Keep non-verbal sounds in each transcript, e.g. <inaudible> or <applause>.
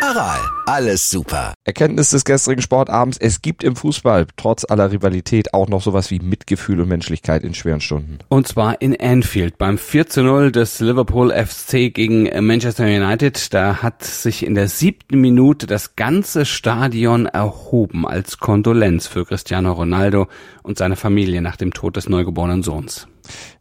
Aral, alles super. Erkenntnis des gestrigen Sportabends, es gibt im Fußball trotz aller Rivalität auch noch sowas wie Mitgefühl und Menschlichkeit in schweren Stunden. Und zwar in Anfield beim 4 zu 0 des Liverpool FC gegen Manchester United. Da hat sich in der siebten Minute das ganze Stadion erhoben als Kondolenz für Cristiano Ronaldo und seine Familie nach dem Tod des neugeborenen Sohns.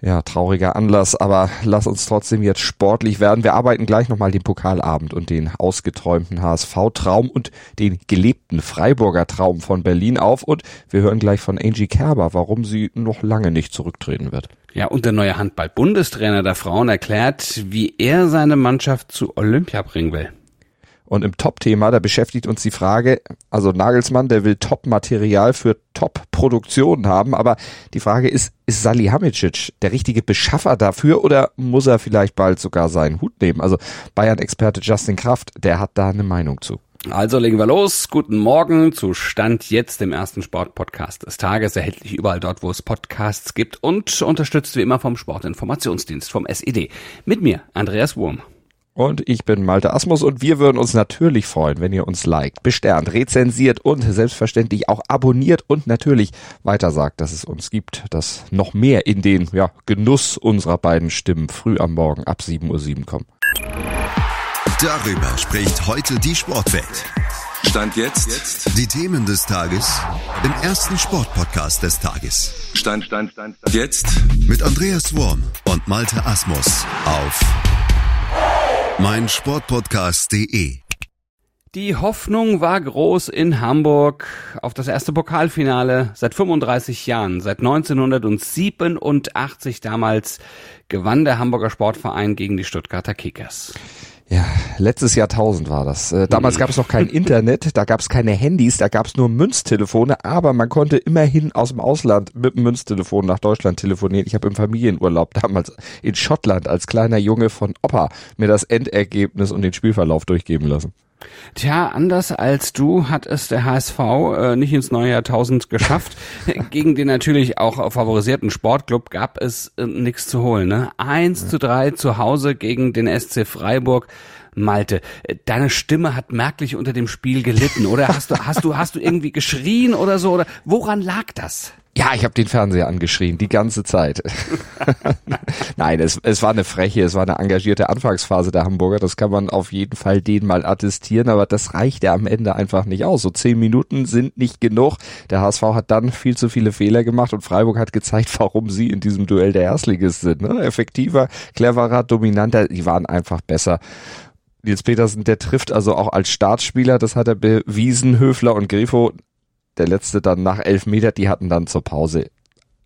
Ja, trauriger Anlass, aber lass uns trotzdem jetzt sportlich werden. Wir arbeiten gleich nochmal den Pokalabend und den ausgeträumten HSV-Traum und den gelebten Freiburger Traum von Berlin auf und wir hören gleich von Angie Kerber, warum sie noch lange nicht zurücktreten wird. Ja, und der neue Handball-Bundestrainer der Frauen erklärt, wie er seine Mannschaft zu Olympia bringen will. Und im Top-Thema, da beschäftigt uns die Frage, also Nagelsmann, der will Top-Material für Top-Produktionen haben, aber die Frage ist, ist Salihamidzic der richtige Beschaffer dafür oder muss er vielleicht bald sogar seinen Hut nehmen? Also Bayern-Experte Justin Kraft, der hat da eine Meinung zu. Also legen wir los. Guten Morgen zu Stand jetzt dem ersten Sportpodcast des Tages, erhältlich überall dort, wo es Podcasts gibt und unterstützt wie immer vom Sportinformationsdienst, vom SED. Mit mir, Andreas Wurm. Und ich bin Malte Asmus und wir würden uns natürlich freuen, wenn ihr uns liked, besternt, rezensiert und selbstverständlich auch abonniert und natürlich weitersagt, dass es uns gibt, dass noch mehr in den ja, Genuss unserer beiden Stimmen früh am Morgen ab 7.07 Uhr kommen. Darüber spricht heute die Sportwelt. Stand jetzt. Die Themen des Tages im ersten Sportpodcast des Tages. Stand, Stand, Stand, Stand. Jetzt mit Andreas Worm und Malte Asmus auf mein Sportpodcast.de. Die Hoffnung war groß in Hamburg auf das erste Pokalfinale seit 35 Jahren. Seit 1987 damals gewann der Hamburger Sportverein gegen die Stuttgarter Kickers. Ja, letztes Jahrtausend war das. Äh, damals gab es noch kein Internet, da gab es keine Handys, da gab es nur Münztelefone, aber man konnte immerhin aus dem Ausland mit dem Münztelefon nach Deutschland telefonieren. Ich habe im Familienurlaub damals in Schottland als kleiner Junge von Opa mir das Endergebnis und den Spielverlauf durchgeben lassen. Tja, anders als du hat es der HSV äh, nicht ins neue Jahrtausend geschafft. <laughs> Gegen den natürlich auch favorisierten Sportclub gab es äh, nichts zu holen. Ne? 1 zu 3 zu Hause gegen den SC Freiburg. Malte, äh, deine Stimme hat merklich unter dem Spiel gelitten, oder? Hast du, hast du, hast du irgendwie geschrien oder so? Oder woran lag das? Ja, ich habe den Fernseher angeschrien, die ganze Zeit. <laughs> Nein, es, es war eine freche, es war eine engagierte Anfangsphase der Hamburger. Das kann man auf jeden Fall denen mal attestieren, aber das reicht ja am Ende einfach nicht aus. So zehn Minuten sind nicht genug. Der HSV hat dann viel zu viele Fehler gemacht und Freiburg hat gezeigt, <laughs> warum sie in diesem Duell der Erstligist sind. Ne? Effektiver, cleverer, dominanter, die waren einfach besser. Nils Petersen, der trifft also auch als Startspieler, das hat er bewiesen. Höfler und Grifo der letzte dann nach elf Meter, die hatten dann zur Pause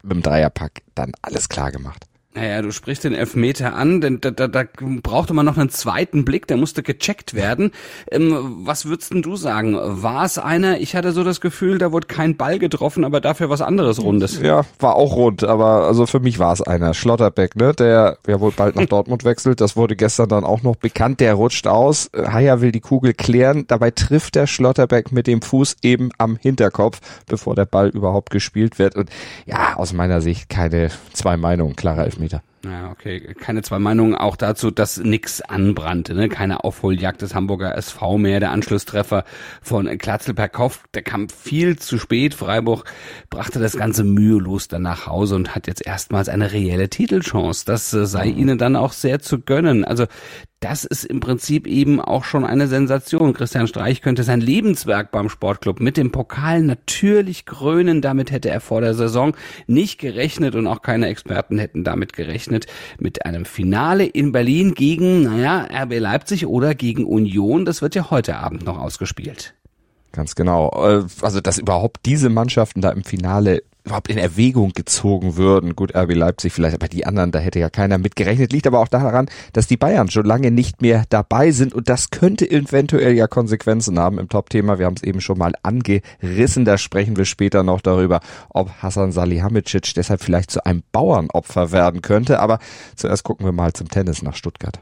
mit dem Dreierpack dann alles klar gemacht. Naja, du sprichst den Elfmeter an, denn da, da, da brauchte man noch einen zweiten Blick, der musste gecheckt werden. Ähm, was würdest denn du sagen? War es einer? Ich hatte so das Gefühl, da wurde kein Ball getroffen, aber dafür was anderes Rundes. Ja, war auch rund, aber also für mich war es einer. Schlotterbeck, ne, der ja wohl bald nach <laughs> Dortmund wechselt, das wurde gestern dann auch noch bekannt, der rutscht aus. Haier will die Kugel klären, dabei trifft der Schlotterbeck mit dem Fuß eben am Hinterkopf, bevor der Ball überhaupt gespielt wird. Und ja, aus meiner Sicht keine zwei Meinungen, klarer Elfmeter. Elfmeter. Ja, okay. Keine zwei Meinungen auch dazu, dass nix anbrannte, ne? Keine Aufholjagd des Hamburger SV mehr. Der Anschlusstreffer von Klatzel per Kopf, der kam viel zu spät. Freiburg brachte das Ganze mühelos dann nach Hause und hat jetzt erstmals eine reelle Titelchance. Das äh, sei ihnen dann auch sehr zu gönnen. Also das ist im Prinzip eben auch schon eine Sensation. Christian Streich könnte sein Lebenswerk beim Sportclub mit dem Pokal natürlich krönen. Damit hätte er vor der Saison nicht gerechnet und auch keine Experten hätten damit gerechnet. Mit einem Finale in Berlin gegen, naja, RB Leipzig oder gegen Union. Das wird ja heute Abend noch ausgespielt. Ganz genau. Äh, also, dass überhaupt diese Mannschaften da im Finale überhaupt in Erwägung gezogen würden. Gut, RB Leipzig vielleicht, aber die anderen, da hätte ja keiner mit. Liegt aber auch daran, dass die Bayern schon lange nicht mehr dabei sind und das könnte eventuell ja Konsequenzen haben im Top-Thema. Wir haben es eben schon mal angerissen, da sprechen wir später noch darüber, ob Hassan Salihamidzic deshalb vielleicht zu einem Bauernopfer werden könnte. Aber zuerst gucken wir mal zum Tennis nach Stuttgart.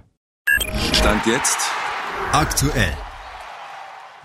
Stand jetzt aktuell.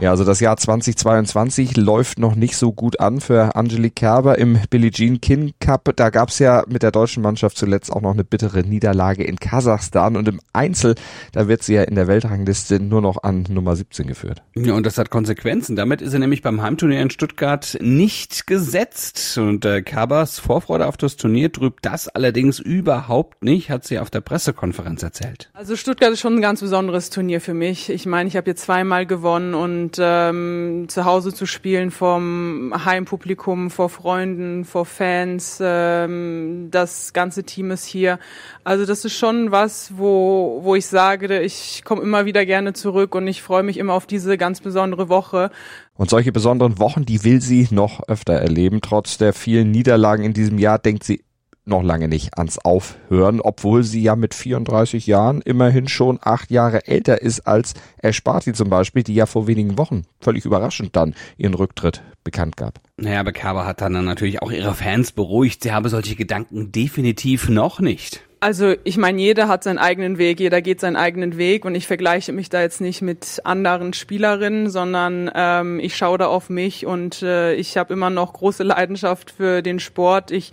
Ja, also das Jahr 2022 läuft noch nicht so gut an für Angelique Kerber im Billie Jean King Cup. Da gab's ja mit der deutschen Mannschaft zuletzt auch noch eine bittere Niederlage in Kasachstan und im Einzel, da wird sie ja in der Weltrangliste nur noch an Nummer 17 geführt. Ja, und das hat Konsequenzen. Damit ist sie nämlich beim Heimturnier in Stuttgart nicht gesetzt. Und äh, Kerbers Vorfreude auf das Turnier trübt das allerdings überhaupt nicht, hat sie auf der Pressekonferenz erzählt. Also Stuttgart ist schon ein ganz besonderes Turnier für mich. Ich meine, ich habe jetzt zweimal gewonnen und und ähm, zu Hause zu spielen vom Heimpublikum, vor Freunden, vor Fans, ähm, das ganze Team ist hier. Also das ist schon was, wo, wo ich sage, ich komme immer wieder gerne zurück und ich freue mich immer auf diese ganz besondere Woche. Und solche besonderen Wochen, die will sie noch öfter erleben. Trotz der vielen Niederlagen in diesem Jahr denkt sie noch lange nicht ans Aufhören, obwohl sie ja mit 34 Jahren immerhin schon acht Jahre älter ist als Esparti zum Beispiel, die ja vor wenigen Wochen völlig überraschend dann ihren Rücktritt bekannt gab. Naja, aber Kerber hat dann natürlich auch ihre Fans beruhigt. Sie habe solche Gedanken definitiv noch nicht. Also ich meine, jeder hat seinen eigenen Weg, jeder geht seinen eigenen Weg und ich vergleiche mich da jetzt nicht mit anderen Spielerinnen, sondern ähm, ich schaue da auf mich und äh, ich habe immer noch große Leidenschaft für den Sport. Ich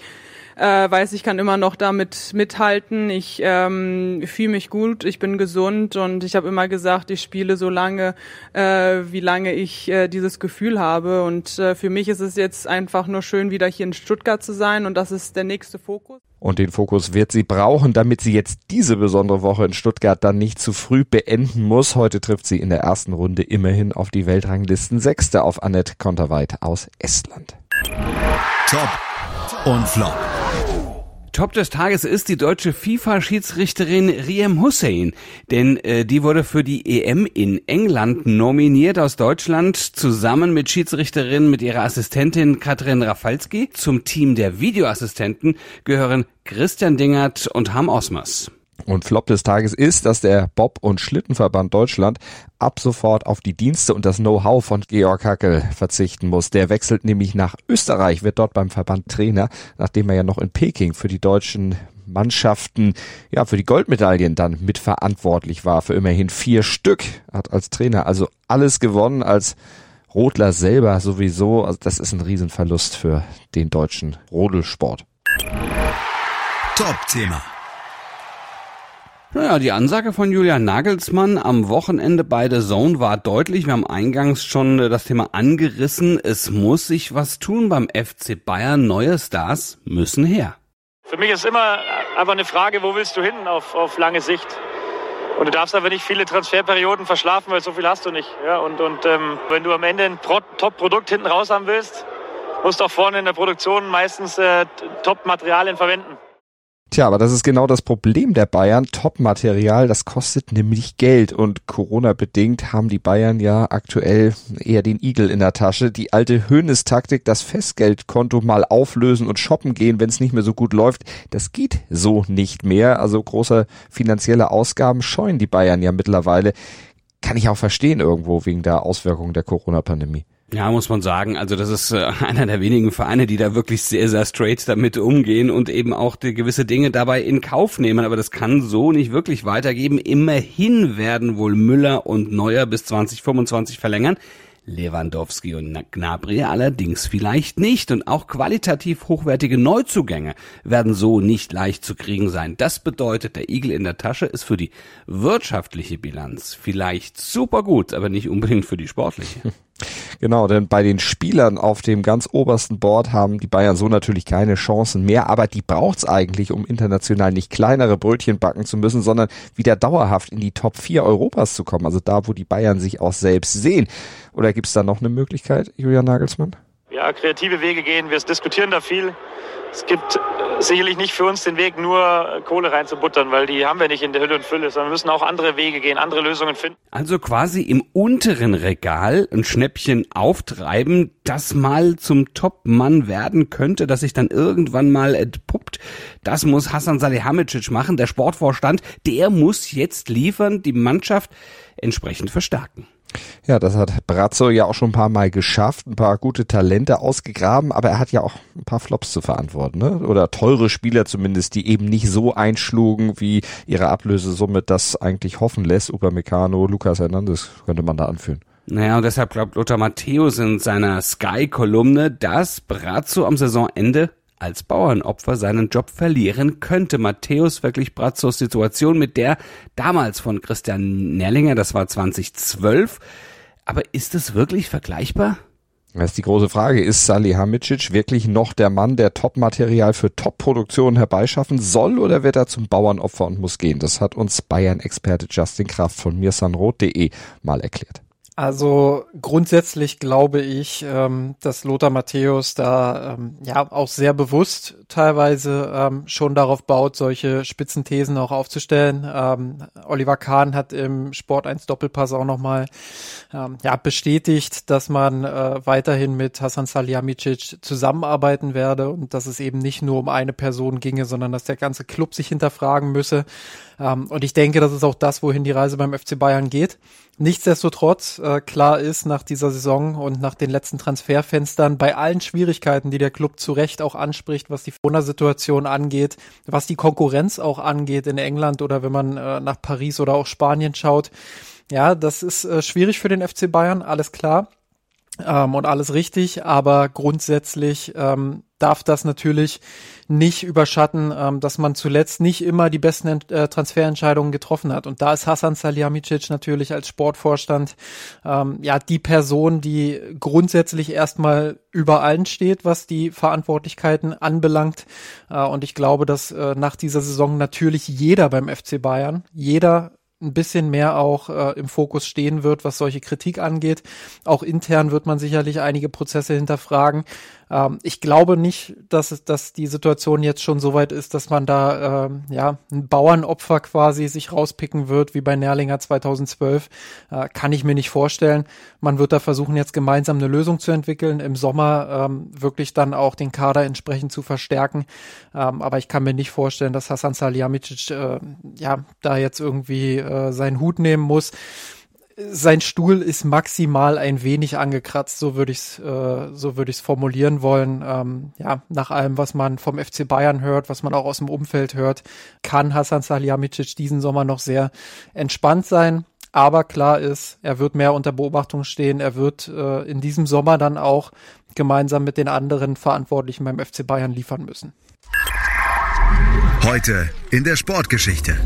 äh, weiß, ich kann immer noch damit mithalten. Ich ähm, fühle mich gut, ich bin gesund und ich habe immer gesagt, ich spiele so lange, äh, wie lange ich äh, dieses Gefühl habe. Und äh, für mich ist es jetzt einfach nur schön, wieder hier in Stuttgart zu sein und das ist der nächste Fokus. Und den Fokus wird sie brauchen, damit sie jetzt diese besondere Woche in Stuttgart dann nicht zu früh beenden muss. Heute trifft sie in der ersten Runde immerhin auf die Weltranglisten Sechste auf Annette Konterweit aus Estland. Top und Flop. Top des Tages ist die deutsche FIFA-Schiedsrichterin Riem Hussein, denn äh, die wurde für die EM in England nominiert aus Deutschland, zusammen mit Schiedsrichterin mit ihrer Assistentin Katrin Rafalski. Zum Team der Videoassistenten gehören Christian Dingert und Ham Osmers. Und Flop des Tages ist, dass der Bob- und Schlittenverband Deutschland ab sofort auf die Dienste und das Know-how von Georg Hackel verzichten muss. Der wechselt nämlich nach Österreich, wird dort beim Verband Trainer, nachdem er ja noch in Peking für die deutschen Mannschaften, ja, für die Goldmedaillen dann mitverantwortlich war, für immerhin vier Stück, hat als Trainer also alles gewonnen, als Rodler selber sowieso. Also das ist ein Riesenverlust für den deutschen Rodelsport. Top-Thema. Naja, die Ansage von Julian Nagelsmann am Wochenende bei The Zone war deutlich. Wir haben eingangs schon äh, das Thema angerissen. Es muss sich was tun beim FC Bayern. Neue Stars müssen her. Für mich ist immer einfach eine Frage, wo willst du hin auf, auf lange Sicht? Und du darfst aber nicht viele Transferperioden verschlafen, weil so viel hast du nicht. Ja, und und ähm, wenn du am Ende ein Top-Produkt hinten raus haben willst, musst du auch vorne in der Produktion meistens äh, Top-Materialien verwenden. Tja, aber das ist genau das Problem der Bayern. Top-Material, das kostet nämlich Geld und Corona-bedingt haben die Bayern ja aktuell eher den Igel in der Tasche. Die alte Höhnes-Taktik, das Festgeldkonto mal auflösen und shoppen gehen, wenn es nicht mehr so gut läuft, das geht so nicht mehr. Also große finanzielle Ausgaben scheuen die Bayern ja mittlerweile. Kann ich auch verstehen irgendwo wegen der Auswirkungen der Corona-Pandemie. Ja, muss man sagen. Also das ist äh, <laughs> einer der wenigen Vereine, die da wirklich sehr, sehr straight damit umgehen und eben auch die gewisse Dinge dabei in Kauf nehmen. Aber das kann so nicht wirklich weitergeben. Immerhin werden wohl Müller und Neuer bis 2025 verlängern. Lewandowski und Gnabry allerdings vielleicht nicht und auch qualitativ hochwertige Neuzugänge werden so nicht leicht zu kriegen sein. Das bedeutet, der Igel in der Tasche ist für die wirtschaftliche Bilanz vielleicht super gut, aber nicht unbedingt für die sportliche. <laughs> Genau, denn bei den Spielern auf dem ganz obersten Board haben die Bayern so natürlich keine Chancen mehr, aber die braucht's eigentlich, um international nicht kleinere Brötchen backen zu müssen, sondern wieder dauerhaft in die Top 4 Europas zu kommen, also da, wo die Bayern sich auch selbst sehen. Oder gibt's da noch eine Möglichkeit, Julian Nagelsmann? Ja, kreative Wege gehen. Wir diskutieren da viel. Es gibt äh, sicherlich nicht für uns den Weg, nur Kohle reinzubuttern, weil die haben wir nicht in der Hülle und Fülle, sondern wir müssen auch andere Wege gehen, andere Lösungen finden. Also quasi im unteren Regal ein Schnäppchen auftreiben, das mal zum Top-Mann werden könnte, das sich dann irgendwann mal entpuppt. Das muss Hassan Salihamidzic machen, der Sportvorstand. Der muss jetzt liefern, die Mannschaft entsprechend verstärken. Ja, das hat Brazzo ja auch schon ein paar Mal geschafft, ein paar gute Talente ausgegraben, aber er hat ja auch ein paar Flops zu verantworten, ne? Oder teure Spieler zumindest, die eben nicht so einschlugen, wie ihre Ablösesumme das eigentlich hoffen lässt. Upamecano, Lucas Hernandez könnte man da anführen. Naja, und deshalb glaubt Lothar Matthäus in seiner Sky-Kolumne, dass Brazzo am Saisonende als Bauernopfer seinen Job verlieren könnte. Matthäus wirklich Brazzos Situation mit der damals von Christian Nerlinger, das war 2012. Aber ist es wirklich vergleichbar? Das ist die große Frage. Ist Salihamidzic wirklich noch der Mann, der Top-Material für Top-Produktionen herbeischaffen soll oder wird er zum Bauernopfer und muss gehen? Das hat uns Bayern-Experte Justin Kraft von mirsanrot.de mal erklärt. Also grundsätzlich glaube ich, ähm, dass Lothar Matthäus da ähm, ja auch sehr bewusst teilweise ähm, schon darauf baut, solche Spitzenthesen auch aufzustellen. Ähm, Oliver Kahn hat im Sport 1 Doppelpass auch nochmal ähm, ja, bestätigt, dass man äh, weiterhin mit Hasan Salihamidzic zusammenarbeiten werde und dass es eben nicht nur um eine Person ginge, sondern dass der ganze Club sich hinterfragen müsse. Ähm, und ich denke, das ist auch das, wohin die Reise beim FC Bayern geht. Nichtsdestotrotz, äh, klar ist nach dieser Saison und nach den letzten Transferfenstern, bei allen Schwierigkeiten, die der Club zu Recht auch anspricht, was die Corona-Situation angeht, was die Konkurrenz auch angeht in England oder wenn man äh, nach Paris oder auch Spanien schaut, ja, das ist äh, schwierig für den FC Bayern, alles klar ähm, und alles richtig, aber grundsätzlich ähm, darf das natürlich nicht überschatten, ähm, dass man zuletzt nicht immer die besten äh, Transferentscheidungen getroffen hat. Und da ist Hasan Salihamidzic natürlich als Sportvorstand ähm, ja die Person, die grundsätzlich erstmal über allen steht, was die Verantwortlichkeiten anbelangt. Äh, und ich glaube, dass äh, nach dieser Saison natürlich jeder beim FC Bayern, jeder ein bisschen mehr auch äh, im Fokus stehen wird, was solche Kritik angeht. Auch intern wird man sicherlich einige Prozesse hinterfragen. Ähm, ich glaube nicht, dass, dass die Situation jetzt schon so weit ist, dass man da ähm, ja ein Bauernopfer quasi sich rauspicken wird, wie bei Nerlinger 2012. Äh, kann ich mir nicht vorstellen. Man wird da versuchen, jetzt gemeinsam eine Lösung zu entwickeln, im Sommer ähm, wirklich dann auch den Kader entsprechend zu verstärken. Ähm, aber ich kann mir nicht vorstellen, dass Hasan Salihamidzic äh, ja da jetzt irgendwie äh, seinen Hut nehmen muss sein Stuhl ist maximal ein wenig angekratzt, so würde ich es äh, so würde formulieren wollen. Ähm, ja, nach allem, was man vom FC Bayern hört, was man auch aus dem Umfeld hört, kann Hasan Salihamidzic diesen Sommer noch sehr entspannt sein. Aber klar ist, er wird mehr unter Beobachtung stehen. Er wird äh, in diesem Sommer dann auch gemeinsam mit den anderen Verantwortlichen beim FC Bayern liefern müssen. Heute in der Sportgeschichte.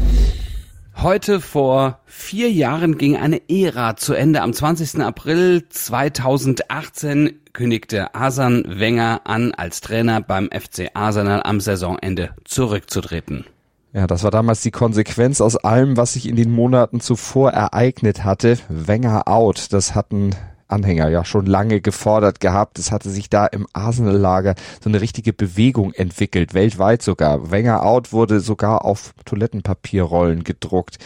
Heute vor vier Jahren ging eine Ära zu Ende. Am 20. April 2018 kündigte Asan Wenger an, als Trainer beim FC Arsenal am Saisonende zurückzutreten. Ja, das war damals die Konsequenz aus allem, was sich in den Monaten zuvor ereignet hatte. Wenger out. Das hatten Anhänger ja schon lange gefordert gehabt. Es hatte sich da im Arsenal-Lager so eine richtige Bewegung entwickelt, weltweit sogar. Wenger Out wurde sogar auf Toilettenpapierrollen gedruckt.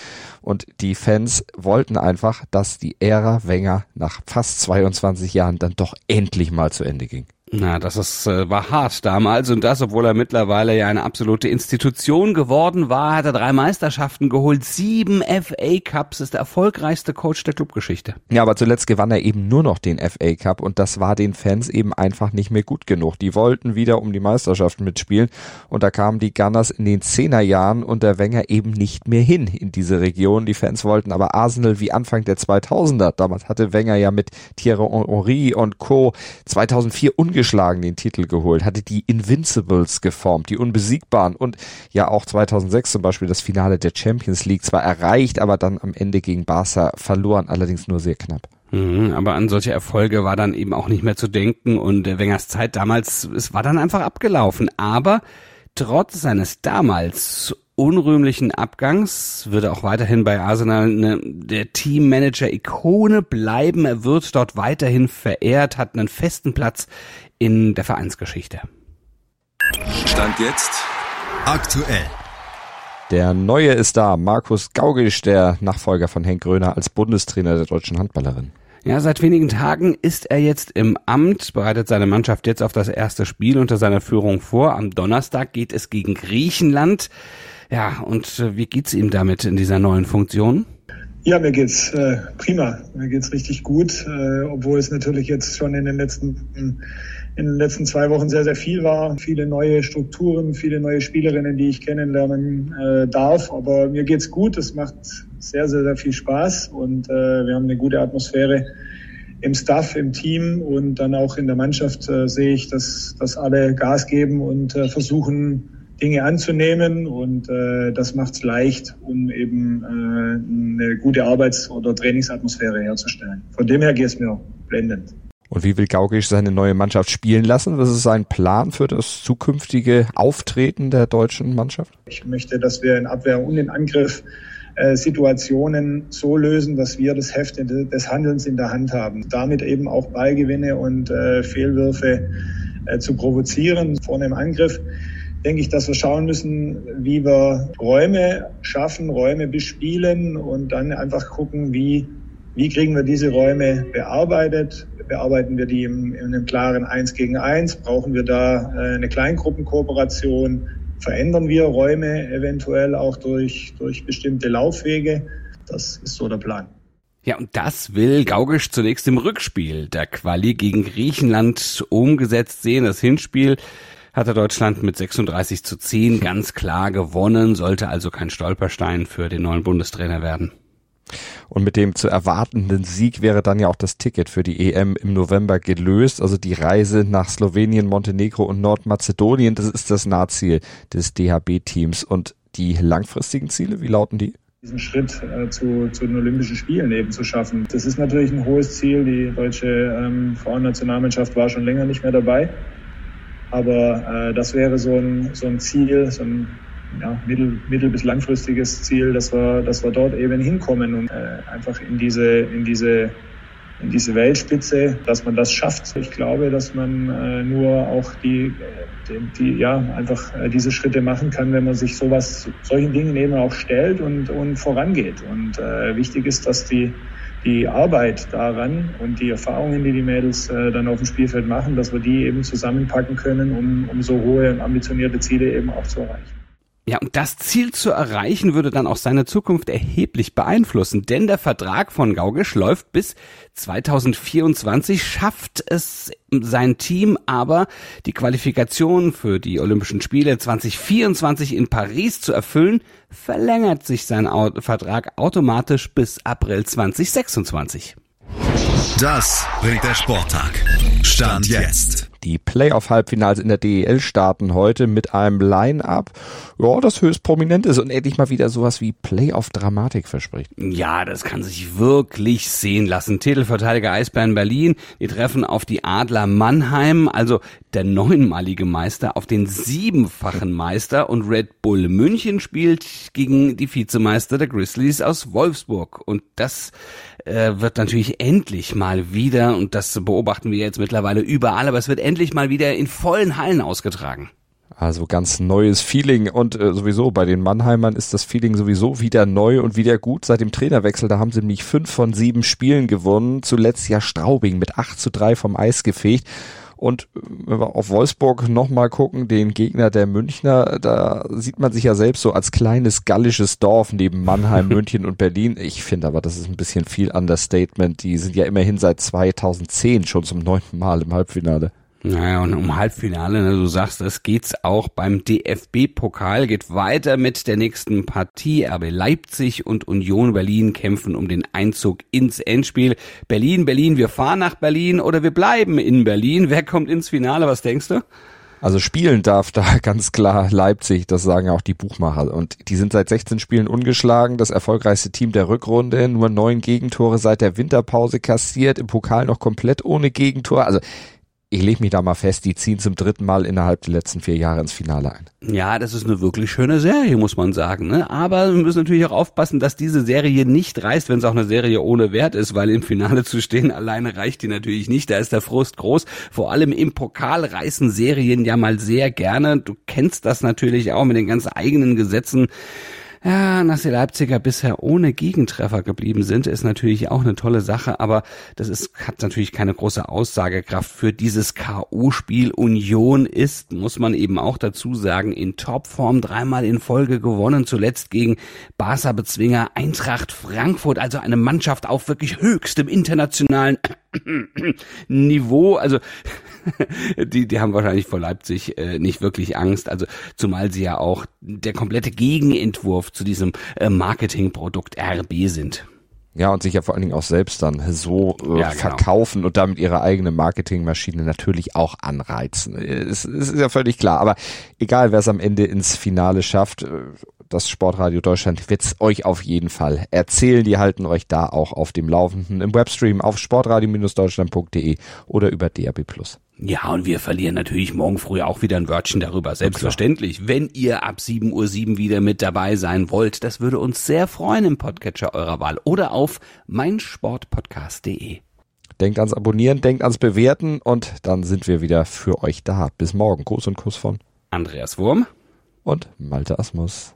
Und die Fans wollten einfach, dass die Ära Wenger nach fast 22 Jahren dann doch endlich mal zu Ende ging. Na, das ist, äh, war hart damals und das, obwohl er mittlerweile ja eine absolute Institution geworden war, hat er drei Meisterschaften geholt, sieben FA Cups, ist der erfolgreichste Coach der Clubgeschichte. Ja, aber zuletzt gewann er eben nur noch den FA Cup und das war den Fans eben einfach nicht mehr gut genug. Die wollten wieder um die Meisterschaft mitspielen und da kamen die Gunners in den Zehnerjahren unter Wenger eben nicht mehr hin in diese Region. Die Fans wollten aber Arsenal wie Anfang der 2000er. Damals hatte Wenger ja mit Thierry Henry und Co. 2004 ungeschlagen den Titel geholt, hatte die Invincibles geformt, die Unbesiegbaren und ja auch 2006 zum Beispiel das Finale der Champions League zwar erreicht, aber dann am Ende gegen Barca verloren, allerdings nur sehr knapp. Mhm, aber an solche Erfolge war dann eben auch nicht mehr zu denken und Wengers Zeit damals, es war dann einfach abgelaufen. Aber trotz seines damals unrühmlichen Abgangs wird er auch weiterhin bei Arsenal eine, der Teammanager-Ikone bleiben. Er wird dort weiterhin verehrt, hat einen festen Platz in der Vereinsgeschichte. Stand jetzt aktuell. Der Neue ist da, Markus Gaugisch, der Nachfolger von Henk Gröner als Bundestrainer der deutschen Handballerin. Ja, seit wenigen Tagen ist er jetzt im Amt, bereitet seine Mannschaft jetzt auf das erste Spiel unter seiner Führung vor. Am Donnerstag geht es gegen Griechenland. Ja, und äh, wie geht's ihm damit in dieser neuen Funktion? Ja, mir geht's äh, prima. Mir geht's richtig gut, äh, obwohl es natürlich jetzt schon in den letzten in den letzten zwei Wochen sehr, sehr viel war. Viele neue Strukturen, viele neue Spielerinnen, die ich kennenlernen äh, darf. Aber mir geht's gut. Es macht sehr, sehr, sehr viel Spaß und äh, wir haben eine gute Atmosphäre im Staff, im Team und dann auch in der Mannschaft äh, sehe ich, dass, dass alle Gas geben und äh, versuchen, Dinge anzunehmen und äh, das macht es leicht, um eben äh, eine gute Arbeits- oder Trainingsatmosphäre herzustellen. Von dem her geht es mir blendend. Und wie will Gaugisch seine neue Mannschaft spielen lassen? Was ist sein Plan für das zukünftige Auftreten der deutschen Mannschaft? Ich möchte, dass wir in Abwehr und in Angriff äh, Situationen so lösen, dass wir das Heft des Handelns in der Hand haben. Damit eben auch Ballgewinne und äh, Fehlwürfe äh, zu provozieren vorne im Angriff denke ich, dass wir schauen müssen, wie wir Räume schaffen, Räume bespielen und dann einfach gucken, wie, wie kriegen wir diese Räume bearbeitet, bearbeiten wir die in, in einem klaren Eins gegen Eins? Brauchen wir da äh, eine Kleingruppenkooperation? Verändern wir Räume eventuell auch durch, durch bestimmte Laufwege? Das ist so der Plan. Ja, und das will Gaugisch zunächst im Rückspiel der Quali gegen Griechenland umgesetzt sehen. Das Hinspiel hatte Deutschland mit 36 zu 10 ganz klar gewonnen, sollte also kein Stolperstein für den neuen Bundestrainer werden. Und mit dem zu erwartenden Sieg wäre dann ja auch das Ticket für die EM im November gelöst. Also die Reise nach Slowenien, Montenegro und Nordmazedonien, das ist das Nahziel des DHB-Teams. Und die langfristigen Ziele, wie lauten die? diesen Schritt äh, zu, zu den Olympischen Spielen eben zu schaffen. Das ist natürlich ein hohes Ziel. Die deutsche ähm, Frauennationalmannschaft war schon länger nicht mehr dabei. Aber äh, das wäre so ein, so ein Ziel, so ein ja, mittel-, mittel bis langfristiges Ziel, dass wir, dass wir dort eben hinkommen und äh, einfach in diese, in diese in diese Weltspitze, dass man das schafft. Ich glaube, dass man äh, nur auch die, die, die ja einfach äh, diese Schritte machen kann, wenn man sich sowas solchen Dingen eben auch stellt und und vorangeht. Und äh, wichtig ist, dass die die Arbeit daran und die Erfahrungen, die die Mädels äh, dann auf dem Spielfeld machen, dass wir die eben zusammenpacken können, um, um so hohe und ambitionierte Ziele eben auch zu erreichen. Ja, und das Ziel zu erreichen würde dann auch seine Zukunft erheblich beeinflussen, denn der Vertrag von Gaugisch läuft bis 2024, schafft es sein Team aber, die Qualifikation für die Olympischen Spiele 2024 in Paris zu erfüllen, verlängert sich sein Vertrag automatisch bis April 2026. Das bringt der Sporttag. Stand jetzt. Die Playoff-Halbfinals in der DEL starten heute mit einem Line-Up, ja, das höchst prominent ist und endlich mal wieder sowas wie Playoff-Dramatik verspricht. Ja, das kann sich wirklich sehen lassen. Titelverteidiger Eisbären Berlin, die treffen auf die Adler Mannheim, also der neunmalige Meister auf den siebenfachen Meister und Red Bull München spielt gegen die Vizemeister der Grizzlies aus Wolfsburg und das äh, wird natürlich endlich mal wieder und das beobachten wir jetzt mittlerweile überall, aber es wird endlich mal wieder in vollen Hallen ausgetragen. Also ganz neues Feeling und äh, sowieso bei den Mannheimern ist das Feeling sowieso wieder neu und wieder gut seit dem Trainerwechsel. Da haben sie nämlich fünf von sieben Spielen gewonnen. Zuletzt ja Straubing mit 8 zu 3 vom Eis gefegt. Und äh, wenn wir auf Wolfsburg nochmal gucken, den Gegner der Münchner, da sieht man sich ja selbst so als kleines gallisches Dorf neben Mannheim, <laughs> München und Berlin. Ich finde aber, das ist ein bisschen viel Understatement. Die sind ja immerhin seit 2010 schon zum neunten Mal im Halbfinale. Naja, und um Halbfinale, ne, du sagst, es geht's auch beim DFB-Pokal, geht weiter mit der nächsten Partie. RB Leipzig und Union Berlin kämpfen um den Einzug ins Endspiel. Berlin, Berlin, wir fahren nach Berlin oder wir bleiben in Berlin. Wer kommt ins Finale? Was denkst du? Also spielen darf da <laughs> ganz klar Leipzig, das sagen auch die Buchmacher. Und die sind seit 16 Spielen ungeschlagen, das erfolgreichste Team der Rückrunde, nur neun Gegentore seit der Winterpause kassiert, im Pokal noch komplett ohne Gegentor. Also ich lege mich da mal fest, die ziehen zum dritten Mal innerhalb der letzten vier Jahre ins Finale ein. Ja, das ist eine wirklich schöne Serie, muss man sagen. Ne? Aber wir müssen natürlich auch aufpassen, dass diese Serie nicht reißt, wenn es auch eine Serie ohne Wert ist, weil im Finale zu stehen <laughs> alleine reicht die natürlich nicht. Da ist der Frust groß. Vor allem im Pokal reißen Serien ja mal sehr gerne. Du kennst das natürlich auch mit den ganz eigenen Gesetzen. Ja, dass die Leipziger bisher ohne Gegentreffer geblieben sind, ist natürlich auch eine tolle Sache, aber das ist, hat natürlich keine große Aussagekraft für dieses K.O.-Spiel. Union ist, muss man eben auch dazu sagen, in Topform dreimal in Folge gewonnen, zuletzt gegen Barca-Bezwinger Eintracht Frankfurt, also eine Mannschaft auf wirklich höchstem internationalen <clears throat> Niveau. Also <laughs> die, die haben wahrscheinlich vor Leipzig äh, nicht wirklich Angst. Also zumal sie ja auch der komplette Gegenentwurf zu diesem äh, Marketingprodukt RB sind. Ja, und sich ja vor allen Dingen auch selbst dann so äh, ja, genau. verkaufen und damit ihre eigene Marketingmaschine natürlich auch anreizen. Es, es ist ja völlig klar. Aber egal, wer es am Ende ins Finale schafft, äh, das Sportradio Deutschland wird's euch auf jeden Fall erzählen. Die halten euch da auch auf dem Laufenden im Webstream auf sportradio-deutschland.de oder über DAB+. Ja, und wir verlieren natürlich morgen früh auch wieder ein Wörtchen darüber. Selbstverständlich. Wenn ihr ab 7.07 Uhr wieder mit dabei sein wollt, das würde uns sehr freuen im Podcatcher eurer Wahl oder auf meinsportpodcast.de. Denkt ans Abonnieren, denkt ans Bewerten und dann sind wir wieder für euch da. Bis morgen. Gruß und Kuss von Andreas Wurm und Malte Asmus.